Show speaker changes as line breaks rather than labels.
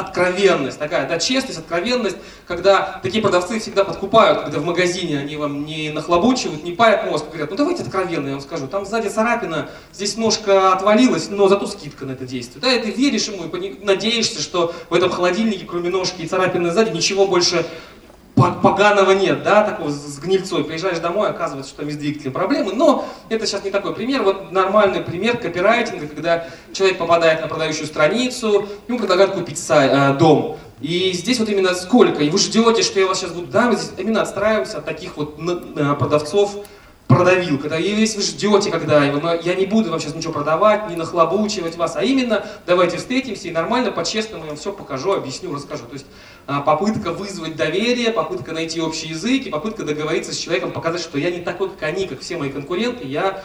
откровенность, такая, да, честность, откровенность, когда такие продавцы всегда подкупают, когда в магазине они вам не нахлобучивают, не парят мозг, говорят, ну давайте откровенно, я вам скажу, там сзади царапина, здесь ножка отвалилась, но зато скидка на это действие. Да, и ты веришь ему и надеешься, что в этом холодильнике, кроме ножки и царапины сзади, ничего больше поганого нет, да, такого с гнильцой. Приезжаешь домой, оказывается, что там с двигателем проблемы. Но это сейчас не такой пример. Вот нормальный пример копирайтинга, когда человек попадает на продающую страницу, ему предлагают купить сай, э, дом. И здесь вот именно сколько, и вы ждете, что я вас сейчас буду, да, мы здесь именно отстраиваемся от таких вот продавцов, продавил, когда если вы ждете, когда его, но я не буду вам сейчас ничего продавать, не нахлобучивать вас, а именно давайте встретимся и нормально, по-честному я вам все покажу, объясню, расскажу. То есть а, попытка вызвать доверие, попытка найти общий язык и попытка договориться с человеком, показать, что я не такой, как они, как все мои конкуренты, я